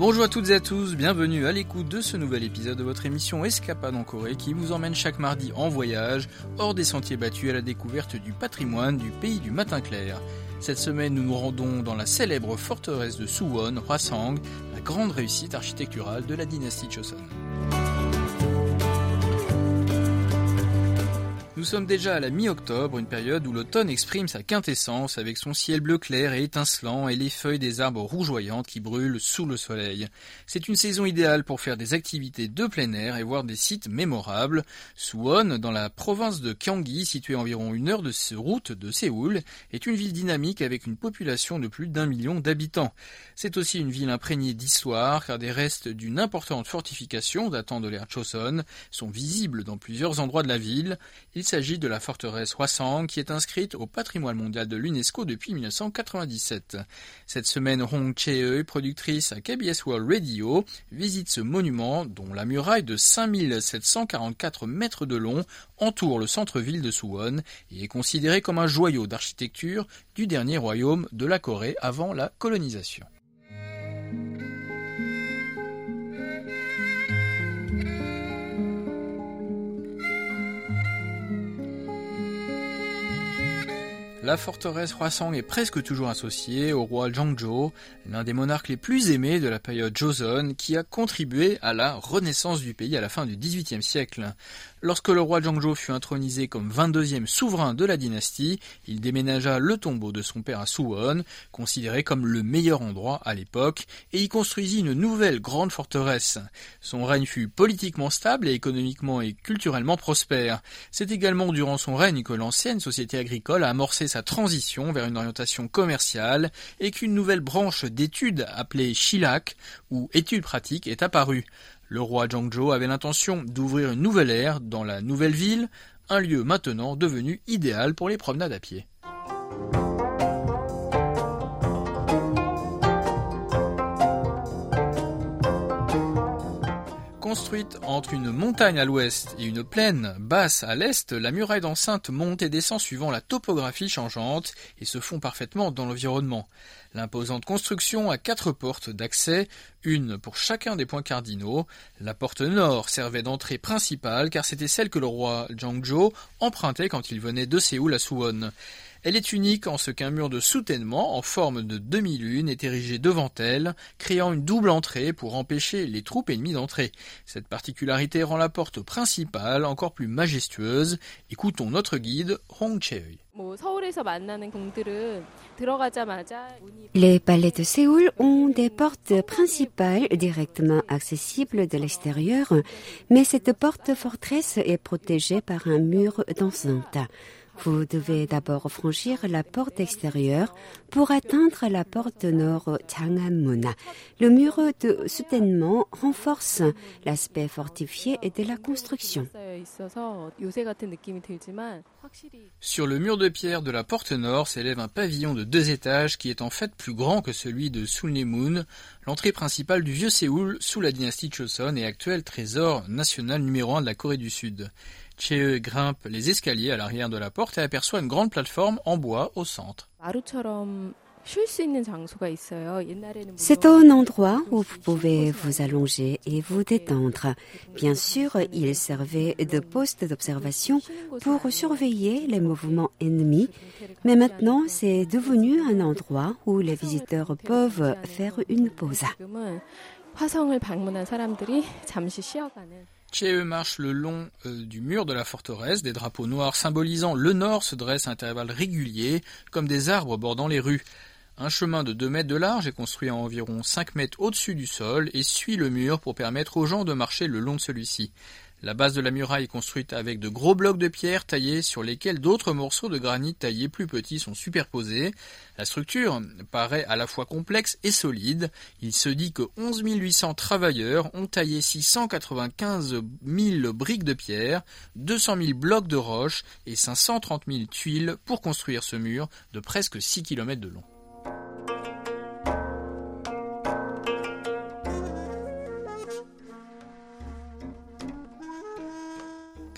Bonjour à toutes et à tous, bienvenue à l'écoute de ce nouvel épisode de votre émission Escapade en Corée qui vous emmène chaque mardi en voyage hors des sentiers battus à la découverte du patrimoine du pays du matin clair. Cette semaine, nous nous rendons dans la célèbre forteresse de Suwon, Hwasang, la grande réussite architecturale de la dynastie Joseon. Nous sommes déjà à la mi-octobre, une période où l'automne exprime sa quintessence avec son ciel bleu clair et étincelant et les feuilles des arbres rougeoyantes qui brûlent sous le soleil. C'est une saison idéale pour faire des activités de plein air et voir des sites mémorables. Suwon, dans la province de Gyeonggi, située à environ une heure de route de Séoul, est une ville dynamique avec une population de plus d'un million d'habitants. C'est aussi une ville imprégnée d'histoire car des restes d'une importante fortification datant de l'ère Choson sont visibles dans plusieurs endroits de la ville. Il s'agit de la forteresse Hwasang qui est inscrite au patrimoine mondial de l'UNESCO depuis 1997. Cette semaine, Hong Chae, productrice à KBS World Radio, visite ce monument dont la muraille de 5744 mètres de long entoure le centre-ville de Suwon et est considéré comme un joyau d'architecture du dernier royaume de la Corée avant la colonisation. La forteresse Hwasong est presque toujours associée au roi Jongjo, l'un des monarques les plus aimés de la période Joseon, qui a contribué à la renaissance du pays à la fin du XVIIIe siècle. Lorsque le roi Zhangzhou fut intronisé comme 22e souverain de la dynastie, il déménagea le tombeau de son père à Suwon, considéré comme le meilleur endroit à l'époque, et y construisit une nouvelle grande forteresse. Son règne fut politiquement stable et économiquement et culturellement prospère. C'est également durant son règne que l'ancienne société agricole a amorcé sa transition vers une orientation commerciale et qu'une nouvelle branche d'études appelée Shilak, ou études pratiques, est apparue. Le roi Zhangzhou avait l'intention d'ouvrir une nouvelle ère dans la nouvelle ville, un lieu maintenant devenu idéal pour les promenades à pied. Construite entre une montagne à l'ouest et une plaine basse à l'est, la muraille d'enceinte monte et descend suivant la topographie changeante et se fond parfaitement dans l'environnement. L'imposante construction a quatre portes d'accès, une pour chacun des points cardinaux. La porte nord servait d'entrée principale car c'était celle que le roi Zhangzhou empruntait quand il venait de Séoul à Suwon. Elle est unique en ce qu'un mur de soutènement en forme de demi-lune est érigé devant elle, créant une double entrée pour empêcher les troupes ennemies d'entrer. Cette particularité rend la porte principale encore plus majestueuse. Écoutons notre guide Hong. Les palais de Séoul ont des portes principales directement accessibles de l'extérieur, mais cette porte forteresse est protégée par un mur d'enceinte. Vous devez d'abord franchir la porte extérieure pour atteindre la porte nord Chang'an-mun. Le mur de soutènement renforce l'aspect fortifié de la construction. Sur le mur de pierre de la porte nord s'élève un pavillon de deux étages qui est en fait plus grand que celui de Sulnemun, l'entrée principale du vieux Séoul sous la dynastie Choson et actuel trésor national numéro un de la Corée du Sud. Chee grimpe les escaliers à l'arrière de la porte et aperçoit une grande plateforme en bois au centre. C'est un endroit où vous pouvez vous allonger et vous détendre. Bien sûr, il servait de poste d'observation pour surveiller les mouvements ennemis, mais maintenant c'est devenu un endroit où les visiteurs peuvent faire une pause. Marche le long euh, du mur de la forteresse, des drapeaux noirs symbolisant le nord se dressent à intervalles réguliers, comme des arbres bordant les rues. Un chemin de 2 mètres de large est construit à environ 5 mètres au-dessus du sol et suit le mur pour permettre aux gens de marcher le long de celui-ci. La base de la muraille est construite avec de gros blocs de pierre taillés sur lesquels d'autres morceaux de granit taillés plus petits sont superposés. La structure paraît à la fois complexe et solide. Il se dit que 11 800 travailleurs ont taillé 695 000 briques de pierre, 200 000 blocs de roche et 530 000 tuiles pour construire ce mur de presque 6 km de long.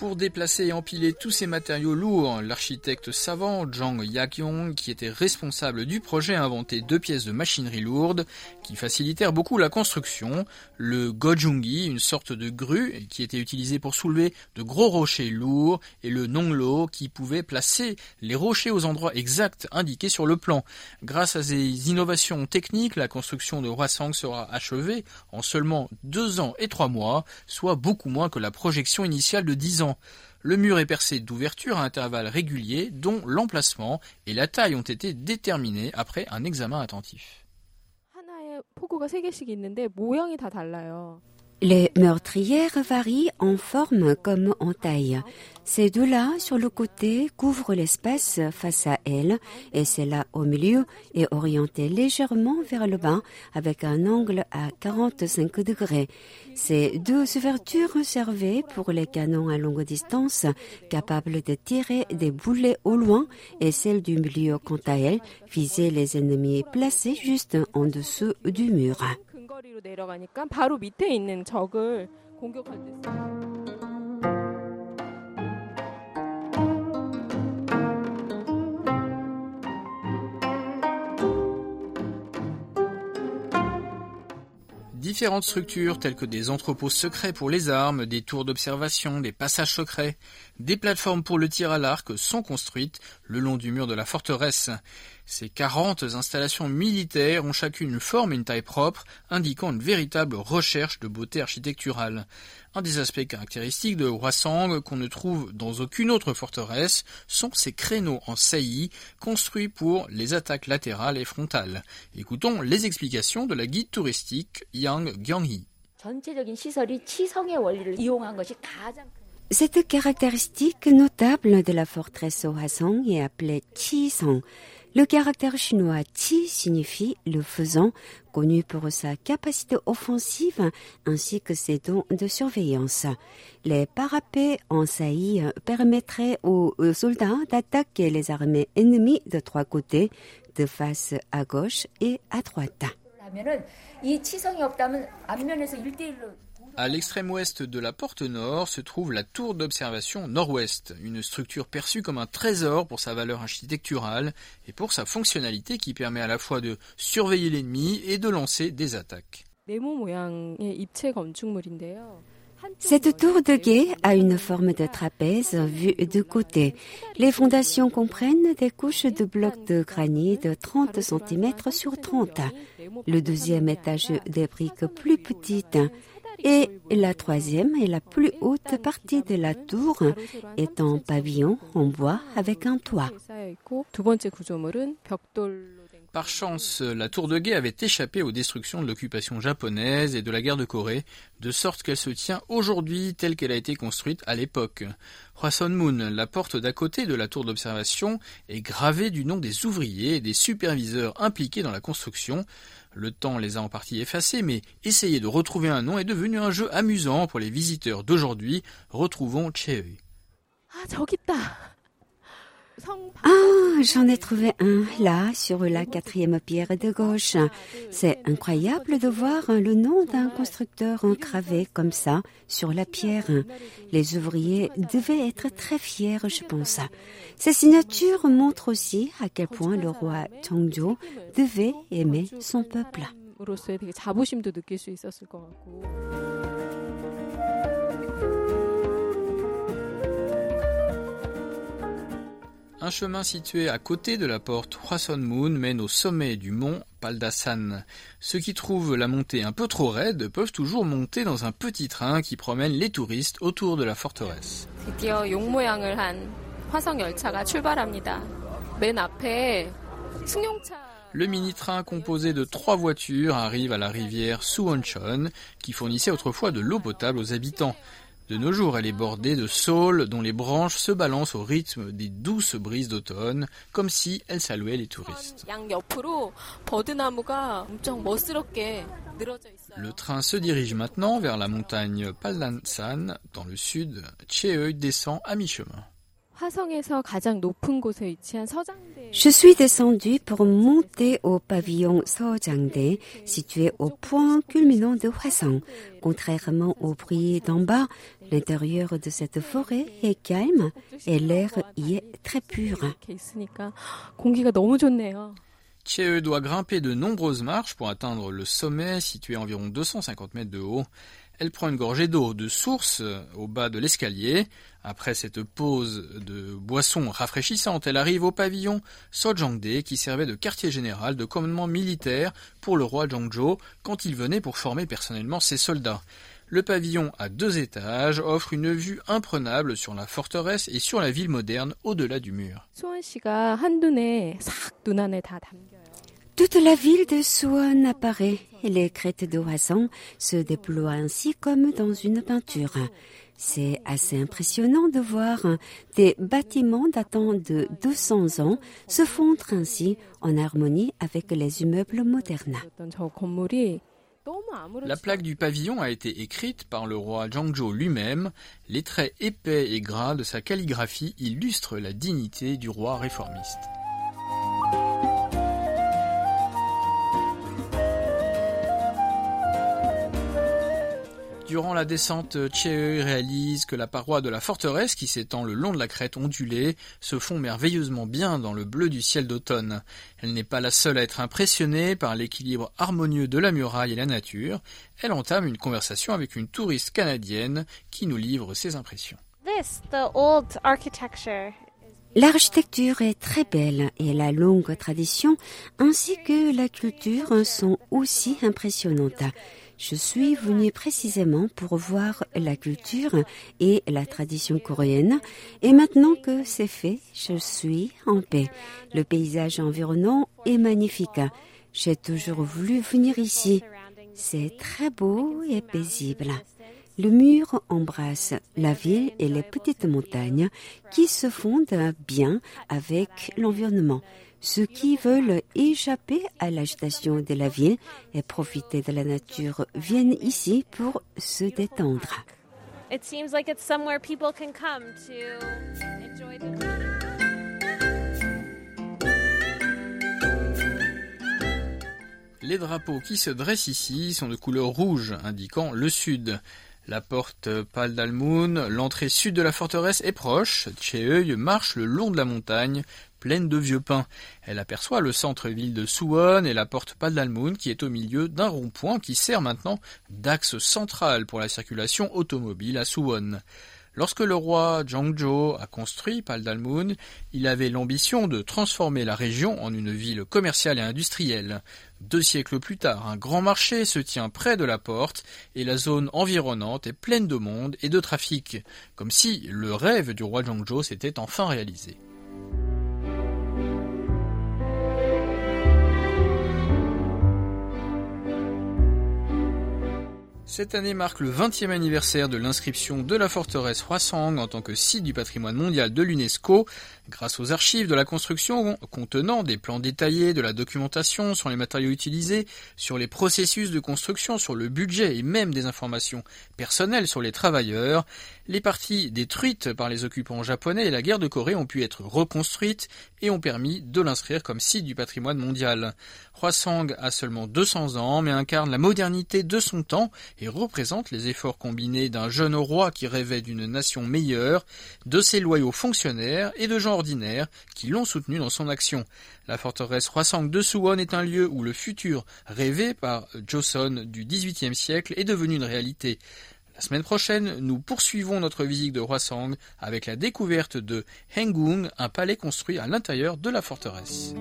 Pour déplacer et empiler tous ces matériaux lourds, l'architecte savant Zhang Yakyong, qui était responsable du projet, a inventé deux pièces de machinerie lourde qui facilitèrent beaucoup la construction. Le Gojungi, une sorte de grue qui était utilisée pour soulever de gros rochers lourds, et le Nonglo, qui pouvait placer les rochers aux endroits exacts indiqués sur le plan. Grâce à ces innovations techniques, la construction de Hwasong sera achevée en seulement deux ans et trois mois, soit beaucoup moins que la projection initiale de dix ans. Le mur est percé d'ouvertures à intervalles réguliers dont l'emplacement et la taille ont été déterminés après un examen attentif. 창고가 세 개씩 있는데 모양이 다 달라요. Les meurtrières varient en forme comme en taille. Ces deux-là, sur le côté, couvrent l'espace face à elle, et celle-là au milieu est orientée légèrement vers le bas avec un angle à 45 degrés. Ces deux ouvertures servaient pour les canons à longue distance capables de tirer des boulets au loin et celle du milieu, quant à elle, visait les ennemis placés juste en dessous du mur. Différentes structures telles que des entrepôts secrets pour les armes, des tours d'observation, des passages secrets, des plateformes pour le tir à l'arc sont construites le long du mur de la forteresse. Ces 40 installations militaires ont chacune une forme et une taille propre, indiquant une véritable recherche de beauté architecturale. Un des aspects caractéristiques de Hwasong qu'on ne trouve dans aucune autre forteresse sont ces créneaux en saillie construits pour les attaques latérales et frontales. Écoutons les explications de la guide touristique Yang Gyang-hee. Cette caractéristique notable de la forteresse Hwasong est appelée. Le caractère chinois Qi signifie le faisant, connu pour sa capacité offensive ainsi que ses dons de surveillance. Les parapets en saillie permettraient aux soldats d'attaquer les armées ennemies de trois côtés, de face à gauche et à droite. À l'extrême ouest de la porte nord se trouve la tour d'observation nord-ouest, une structure perçue comme un trésor pour sa valeur architecturale et pour sa fonctionnalité qui permet à la fois de surveiller l'ennemi et de lancer des attaques. Cette tour de guet a une forme de trapèze vue de côté. Les fondations comprennent des couches de blocs de granit de 30 cm sur 30. Le deuxième étage des briques plus petites et la troisième et la plus haute partie de la tour est en pavillon en bois avec un toit. Par chance, la tour de guet avait échappé aux destructions de l'occupation japonaise et de la guerre de Corée, de sorte qu'elle se tient aujourd'hui telle qu'elle a été construite à l'époque. Hwason Moon, la porte d'à côté de la tour d'observation, est gravée du nom des ouvriers et des superviseurs impliqués dans la construction. Le temps les a en partie effacés, mais essayer de retrouver un nom est devenu un jeu amusant pour les visiteurs d'aujourd'hui. Retrouvons. Ah, j'en ai trouvé un là sur la quatrième pierre de gauche. C'est incroyable de voir le nom d'un constructeur engravé comme ça sur la pierre. Les ouvriers devaient être très fiers, je pense. Ces signatures montrent aussi à quel point le roi Chongzhou devait aimer son peuple. Un chemin situé à côté de la porte Hwason Moon mène au sommet du mont Paldasan. Ceux qui trouvent la montée un peu trop raide peuvent toujours monter dans un petit train qui promène les touristes autour de la forteresse. Le mini-train composé de trois voitures arrive à la rivière Suwonchon qui fournissait autrefois de l'eau potable aux habitants. De nos jours, elle est bordée de saules dont les branches se balancent au rythme des douces brises d'automne, comme si elle saluait les touristes. Le train se dirige maintenant vers la montagne Paldansan, dans le sud. Cheeu descend à mi-chemin. Je suis descendu pour monter au pavillon Sojangde, situé au point culminant de Hwasong. Contrairement au bruit d'en bas, l'intérieur de cette forêt est calme et l'air y est très pur. Chee doit grimper de nombreuses marches pour atteindre le sommet situé à environ 250 mètres de haut. Elle prend une gorgée d'eau de source au bas de l'escalier. Après cette pause de boisson rafraîchissante, elle arrive au pavillon Sojangde qui servait de quartier général de commandement militaire pour le roi Zhongzhou quand il venait pour former personnellement ses soldats. Le pavillon à deux étages offre une vue imprenable sur la forteresse et sur la ville moderne au-delà du mur. Toute la ville de Suwon apparaît et les crêtes Hwasong se déploient ainsi comme dans une peinture. C'est assez impressionnant de voir des bâtiments datant de 200 ans se fondre ainsi en harmonie avec les immeubles modernes. La plaque du pavillon a été écrite par le roi Zhangzhou lui-même. Les traits épais et gras de sa calligraphie illustrent la dignité du roi réformiste. Durant la descente, Chee réalise que la paroi de la forteresse qui s'étend le long de la crête ondulée se fond merveilleusement bien dans le bleu du ciel d'automne. Elle n'est pas la seule à être impressionnée par l'équilibre harmonieux de la muraille et la nature. Elle entame une conversation avec une touriste canadienne qui nous livre ses impressions. L'architecture est très belle et la longue tradition ainsi que la culture sont aussi impressionnantes. Je suis venue précisément pour voir la culture et la tradition coréenne et maintenant que c'est fait, je suis en paix. Le paysage environnant est magnifique. J'ai toujours voulu venir ici. C'est très beau et paisible. Le mur embrasse la ville et les petites montagnes qui se fondent bien avec l'environnement. Ceux qui veulent échapper à l'agitation de la ville et profiter de la nature viennent ici pour se détendre. Les drapeaux qui se dressent ici sont de couleur rouge, indiquant le sud. La porte Pal d'Almoun, l'entrée sud de la forteresse est proche. Cheeuil marche le long de la montagne, pleine de vieux pins. Elle aperçoit le centre-ville de Suwon et la porte Pal qui est au milieu d'un rond-point qui sert maintenant d'axe central pour la circulation automobile à Suwon. Lorsque le roi Zhongzhou a construit Paldalmun, il avait l'ambition de transformer la région en une ville commerciale et industrielle. Deux siècles plus tard, un grand marché se tient près de la porte et la zone environnante est pleine de monde et de trafic, comme si le rêve du roi Zhongzhou s'était enfin réalisé. Cette année marque le 20e anniversaire de l'inscription de la forteresse Hwasong en tant que site du patrimoine mondial de l'UNESCO. Grâce aux archives de la construction contenant des plans détaillés, de la documentation sur les matériaux utilisés, sur les processus de construction, sur le budget et même des informations personnelles sur les travailleurs, les parties détruites par les occupants japonais et la guerre de Corée ont pu être reconstruites et ont permis de l'inscrire comme site du patrimoine mondial. Hwasong a seulement 200 ans mais incarne la modernité de son temps représente les efforts combinés d'un jeune roi qui rêvait d'une nation meilleure, de ses loyaux fonctionnaires et de gens ordinaires qui l'ont soutenu dans son action. La forteresse Hwasong de Suwon est un lieu où le futur rêvé par Joseon du XVIIIe siècle est devenu une réalité. La semaine prochaine, nous poursuivons notre visite de Hwasong avec la découverte de Hengung, un palais construit à l'intérieur de la forteresse.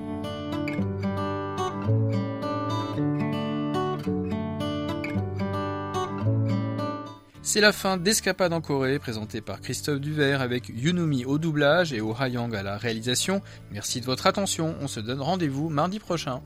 C'est la fin d'Escapade en Corée, présentée par Christophe Duvert avec Yunumi au doublage et Oh Hayang à la réalisation. Merci de votre attention, on se donne rendez-vous mardi prochain.